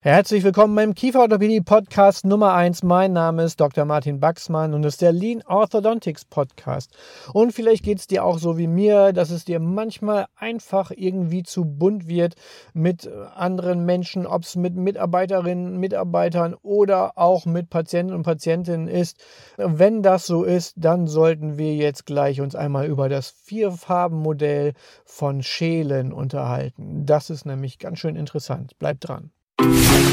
Herzlich willkommen beim Kieferorthopädie Podcast Nummer 1. Mein Name ist Dr. Martin Baxmann und das ist der Lean Orthodontics Podcast. Und vielleicht geht es dir auch so wie mir, dass es dir manchmal einfach irgendwie zu bunt wird mit anderen Menschen, ob es mit Mitarbeiterinnen, Mitarbeitern oder auch mit Patienten und Patientinnen ist. Wenn das so ist, dann sollten wir jetzt gleich uns einmal über das Vierfarbenmodell von Schälen unterhalten. Das ist nämlich ganz schön interessant. Bleibt dran.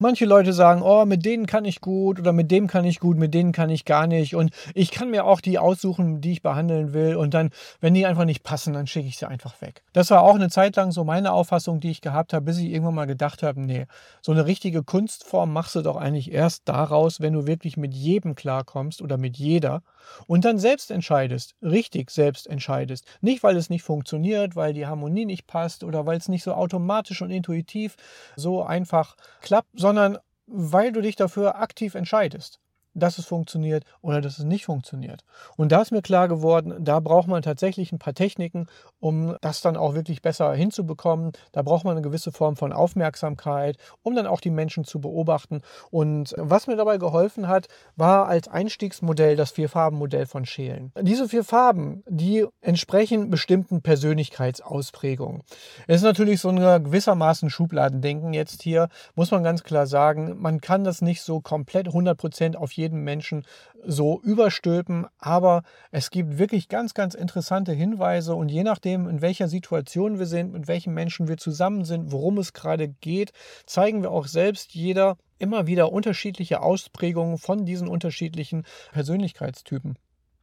Manche Leute sagen, oh, mit denen kann ich gut oder mit dem kann ich gut, mit denen kann ich gar nicht. Und ich kann mir auch die aussuchen, die ich behandeln will. Und dann, wenn die einfach nicht passen, dann schicke ich sie einfach weg. Das war auch eine Zeit lang so meine Auffassung, die ich gehabt habe, bis ich irgendwann mal gedacht habe, nee, so eine richtige Kunstform machst du doch eigentlich erst daraus, wenn du wirklich mit jedem klarkommst oder mit jeder und dann selbst entscheidest, richtig selbst entscheidest. Nicht, weil es nicht funktioniert, weil die Harmonie nicht passt oder weil es nicht so automatisch und intuitiv so einfach klappt, sondern sondern weil du dich dafür aktiv entscheidest dass es funktioniert oder dass es nicht funktioniert. Und da ist mir klar geworden, da braucht man tatsächlich ein paar Techniken, um das dann auch wirklich besser hinzubekommen. Da braucht man eine gewisse Form von Aufmerksamkeit, um dann auch die Menschen zu beobachten. Und was mir dabei geholfen hat, war als Einstiegsmodell das Vierfarbenmodell von Schälen. Diese vier Farben, die entsprechen bestimmten Persönlichkeitsausprägungen. Es ist natürlich so ein gewissermaßen Schubladendenken jetzt hier, muss man ganz klar sagen. Man kann das nicht so komplett 100% auf jeden jeden Menschen so überstülpen, aber es gibt wirklich ganz, ganz interessante Hinweise und je nachdem, in welcher Situation wir sind, mit welchen Menschen wir zusammen sind, worum es gerade geht, zeigen wir auch selbst jeder immer wieder unterschiedliche Ausprägungen von diesen unterschiedlichen Persönlichkeitstypen.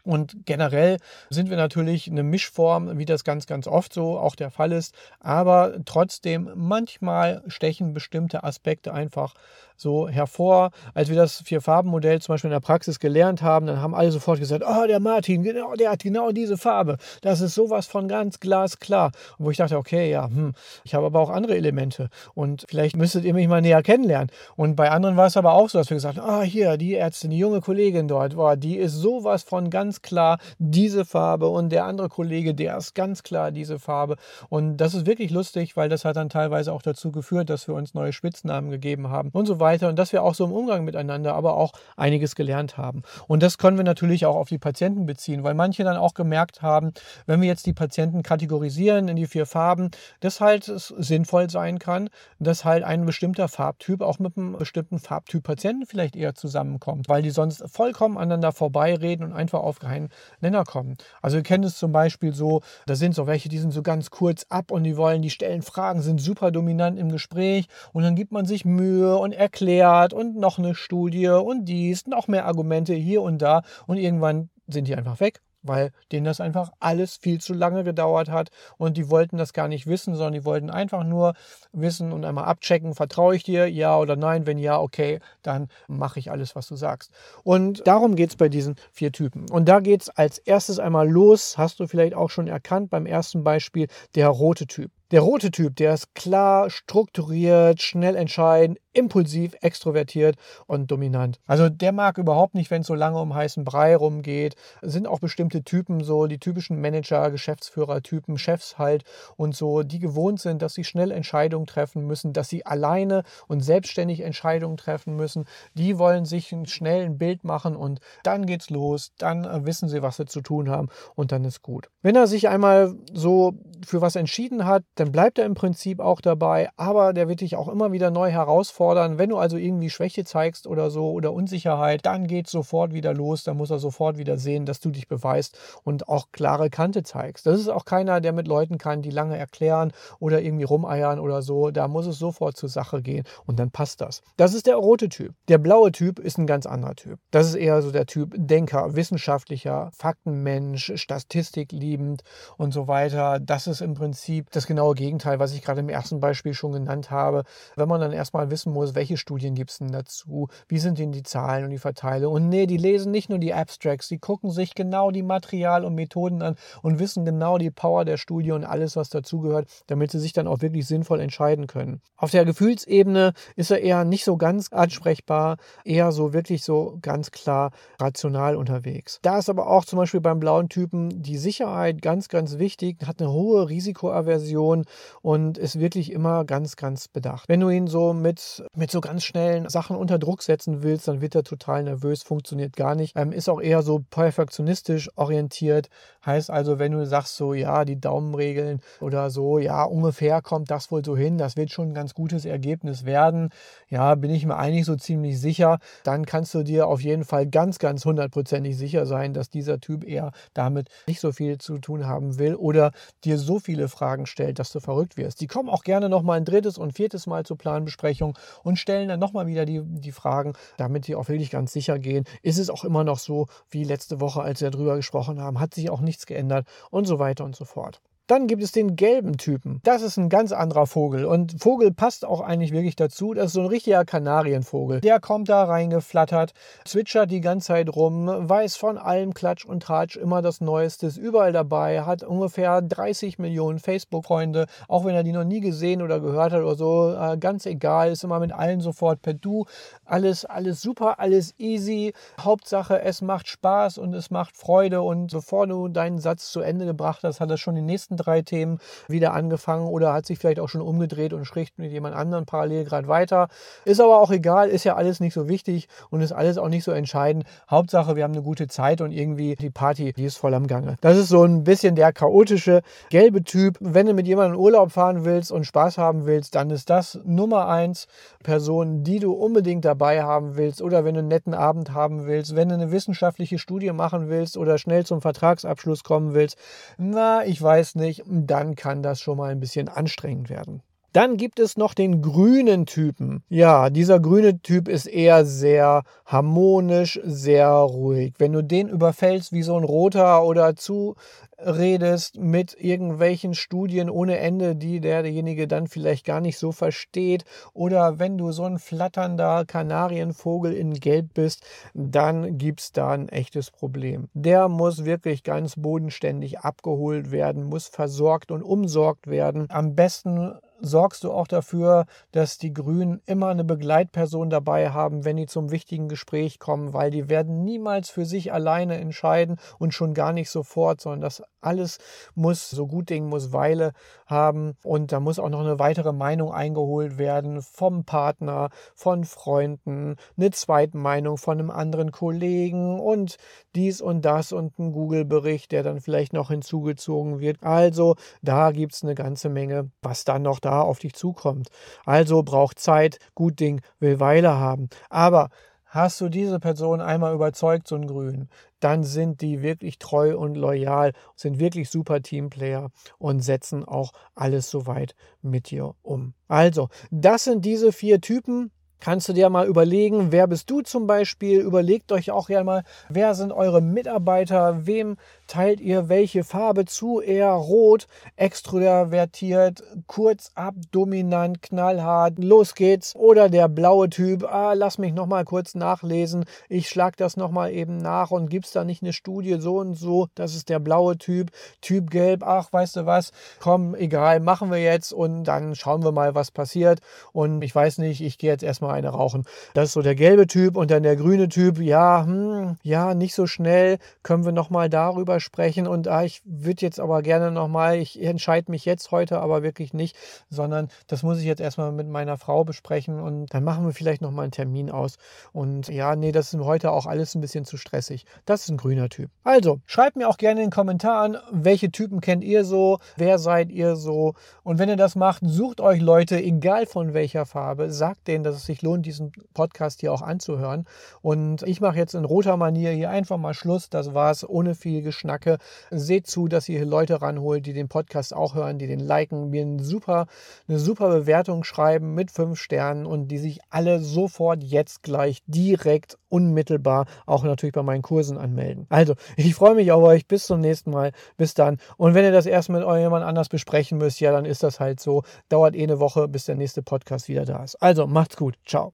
Und generell sind wir natürlich eine Mischform, wie das ganz, ganz oft so auch der Fall ist. Aber trotzdem, manchmal stechen bestimmte Aspekte einfach so hervor. Als wir das Vier-Farben-Modell zum Beispiel in der Praxis gelernt haben, dann haben alle sofort gesagt, oh, der Martin, genau, der hat genau diese Farbe. Das ist sowas von ganz glasklar. Wo ich dachte, okay, ja, hm, ich habe aber auch andere Elemente. Und vielleicht müsstet ihr mich mal näher kennenlernen. Und bei anderen war es aber auch so, dass wir gesagt haben, ah, hier, die Ärztin, die junge Kollegin dort, boah, die ist sowas von ganz ganz klar diese Farbe und der andere Kollege, der ist ganz klar diese Farbe. Und das ist wirklich lustig, weil das hat dann teilweise auch dazu geführt, dass wir uns neue Spitznamen gegeben haben und so weiter und dass wir auch so im Umgang miteinander aber auch einiges gelernt haben. Und das können wir natürlich auch auf die Patienten beziehen, weil manche dann auch gemerkt haben, wenn wir jetzt die Patienten kategorisieren in die vier Farben, dass halt es sinnvoll sein kann, dass halt ein bestimmter Farbtyp auch mit einem bestimmten Farbtyp Patienten vielleicht eher zusammenkommt, weil die sonst vollkommen aneinander vorbeireden und einfach auf keinen Nenner kommen. Also wir kennen es zum Beispiel so, da sind so welche, die sind so ganz kurz ab und die wollen, die stellen Fragen, sind super dominant im Gespräch und dann gibt man sich Mühe und erklärt und noch eine Studie und dies, noch mehr Argumente hier und da und irgendwann sind die einfach weg weil denen das einfach alles viel zu lange gedauert hat und die wollten das gar nicht wissen, sondern die wollten einfach nur wissen und einmal abchecken, vertraue ich dir, ja oder nein, wenn ja, okay, dann mache ich alles, was du sagst. Und darum geht es bei diesen vier Typen. Und da geht es als erstes einmal los, hast du vielleicht auch schon erkannt beim ersten Beispiel, der rote Typ. Der rote Typ, der ist klar, strukturiert, schnell entscheidend, impulsiv, extrovertiert und dominant. Also der mag überhaupt nicht, wenn es so lange um heißen Brei rumgeht. Es sind auch bestimmte Typen, so die typischen Manager, Geschäftsführer-Typen, Chefs halt und so, die gewohnt sind, dass sie schnell Entscheidungen treffen müssen, dass sie alleine und selbstständig Entscheidungen treffen müssen. Die wollen sich schnell ein Bild machen und dann geht's los, dann äh, wissen sie, was sie zu tun haben und dann ist gut. Wenn er sich einmal so für was entschieden hat, dann bleibt er im Prinzip auch dabei, aber der wird dich auch immer wieder neu herausfordern herausfordern. Wenn du also irgendwie Schwäche zeigst oder so oder Unsicherheit, dann geht sofort wieder los. Dann muss er sofort wieder sehen, dass du dich beweist und auch klare Kante zeigst. Das ist auch keiner, der mit Leuten kann, die lange erklären oder irgendwie rumeiern oder so. Da muss es sofort zur Sache gehen und dann passt das. Das ist der rote Typ. Der blaue Typ ist ein ganz anderer Typ. Das ist eher so der Typ Denker, wissenschaftlicher, Faktenmensch, Statistik liebend und so weiter. Das ist im Prinzip das genaue Gegenteil, was ich gerade im ersten Beispiel schon genannt habe. Wenn man dann erstmal wissen muss, welche Studien gibt es denn dazu, wie sind denn die Zahlen und die Verteilung. Und nee, die lesen nicht nur die Abstracts, die gucken sich genau die Material und Methoden an und wissen genau die Power der Studie und alles, was dazugehört, damit sie sich dann auch wirklich sinnvoll entscheiden können. Auf der Gefühlsebene ist er eher nicht so ganz ansprechbar, eher so wirklich so ganz klar rational unterwegs. Da ist aber auch zum Beispiel beim blauen Typen die Sicherheit ganz, ganz wichtig, hat eine hohe Risikoaversion und ist wirklich immer ganz, ganz bedacht. Wenn du ihn so mit, mit so ganz schnellen Sachen unter Druck setzen willst, dann wird er total nervös, funktioniert gar nicht. Ähm, ist auch eher so perfektionistisch orientiert. Heißt also, wenn du sagst so, ja, die Daumenregeln oder so, ja, ungefähr kommt das wohl so hin, das wird schon ein ganz gutes Ergebnis werden. Ja, bin ich mir eigentlich so ziemlich sicher. Dann kannst du dir auf jeden Fall ganz, ganz hundertprozentig sicher sein, dass dieser Typ eher damit nicht so viel zu tun haben will oder dir so viele Fragen stellt, dass du verrückt wirst. Die kommen auch gerne nochmal ein drittes und viertes Mal zur Planbesprechung und stellen dann nochmal wieder die, die Fragen, damit die auch wirklich ganz sicher gehen. Ist es auch immer noch so wie letzte Woche, als wir darüber gesprochen haben? Hat sich auch nichts geändert und so weiter und so fort. Dann gibt es den gelben Typen. Das ist ein ganz anderer Vogel. Und Vogel passt auch eigentlich wirklich dazu. Das ist so ein richtiger Kanarienvogel. Der kommt da reingeflattert, zwitschert die ganze Zeit rum, weiß von allem Klatsch und Tratsch immer das Neueste, ist überall dabei, hat ungefähr 30 Millionen Facebook-Freunde, auch wenn er die noch nie gesehen oder gehört hat oder so. Äh, ganz egal, ist immer mit allen sofort per Du. Alles, alles super, alles easy. Hauptsache, es macht Spaß und es macht Freude. Und bevor du deinen Satz zu Ende gebracht hast, hat er schon den nächsten drei Themen wieder angefangen oder hat sich vielleicht auch schon umgedreht und spricht mit jemand anderem parallel gerade weiter. Ist aber auch egal, ist ja alles nicht so wichtig und ist alles auch nicht so entscheidend. Hauptsache, wir haben eine gute Zeit und irgendwie die Party, die ist voll am Gange. Das ist so ein bisschen der chaotische gelbe Typ. Wenn du mit jemandem Urlaub fahren willst und Spaß haben willst, dann ist das Nummer eins Person, die du unbedingt dabei haben willst oder wenn du einen netten Abend haben willst, wenn du eine wissenschaftliche Studie machen willst oder schnell zum Vertragsabschluss kommen willst. Na, ich weiß nicht nicht, dann kann das schon mal ein bisschen anstrengend werden. Dann gibt es noch den grünen Typen. Ja, dieser grüne Typ ist eher sehr harmonisch, sehr ruhig. Wenn du den überfällst wie so ein roter oder zuredest mit irgendwelchen Studien ohne Ende, die derjenige dann vielleicht gar nicht so versteht, oder wenn du so ein flatternder Kanarienvogel in Gelb bist, dann gibt es da ein echtes Problem. Der muss wirklich ganz bodenständig abgeholt werden, muss versorgt und umsorgt werden. Am besten sorgst du auch dafür, dass die Grünen immer eine Begleitperson dabei haben, wenn die zum wichtigen Gespräch kommen, weil die werden niemals für sich alleine entscheiden und schon gar nicht sofort, sondern das alles muss, so gut Ding muss Weile haben und da muss auch noch eine weitere Meinung eingeholt werden vom Partner, von Freunden, eine zweite Meinung von einem anderen Kollegen und dies und das und ein Google-Bericht, der dann vielleicht noch hinzugezogen wird. Also da gibt es eine ganze Menge, was dann noch da auf dich zukommt. Also braucht Zeit, gut Ding, will Weile haben. Aber hast du diese Person einmal überzeugt, so ein Grün, dann sind die wirklich treu und loyal, sind wirklich super Teamplayer und setzen auch alles soweit mit dir um. Also, das sind diese vier Typen, kannst du dir mal überlegen, wer bist du zum Beispiel? Überlegt euch auch ja mal, wer sind eure Mitarbeiter? Wem teilt ihr welche Farbe zu? Eher rot, extrovertiert, kurz ab, dominant, knallhart, los geht's. Oder der blaue Typ, ah, lass mich noch mal kurz nachlesen. Ich schlag das noch mal eben nach und gibt's da nicht eine Studie so und so? Das ist der blaue Typ. Typ gelb, ach, weißt du was? Komm, egal, machen wir jetzt und dann schauen wir mal, was passiert. Und ich weiß nicht, ich gehe jetzt erstmal eine rauchen. Das ist so der gelbe Typ und dann der grüne Typ. Ja, hm, ja, nicht so schnell. Können wir noch mal darüber drüber sprechen und ah, ich würde jetzt aber gerne nochmal, ich entscheide mich jetzt heute aber wirklich nicht, sondern das muss ich jetzt erstmal mit meiner Frau besprechen und dann machen wir vielleicht nochmal einen Termin aus. Und ja, nee, das ist heute auch alles ein bisschen zu stressig. Das ist ein grüner Typ. Also, schreibt mir auch gerne in den Kommentaren, welche Typen kennt ihr so, wer seid ihr so. Und wenn ihr das macht, sucht euch Leute, egal von welcher Farbe, sagt denen, dass es sich lohnt, diesen Podcast hier auch anzuhören. Und ich mache jetzt in roter Manier hier einfach mal Schluss. Das war's, ohne viel Geschnacke. Seht zu, dass ihr hier Leute ranholt, die den Podcast auch hören, die den liken, mir ein super, eine super Bewertung schreiben mit fünf Sternen und die sich alle sofort jetzt gleich direkt unmittelbar auch natürlich bei meinen Kursen anmelden. Also, ich freue mich auf euch. Bis zum nächsten Mal. Bis dann. Und wenn ihr das erst mit jemand anders besprechen müsst, ja, dann ist das halt so. Dauert eh eine Woche, bis der nächste Podcast wieder da ist. Also, macht's gut. Ciao.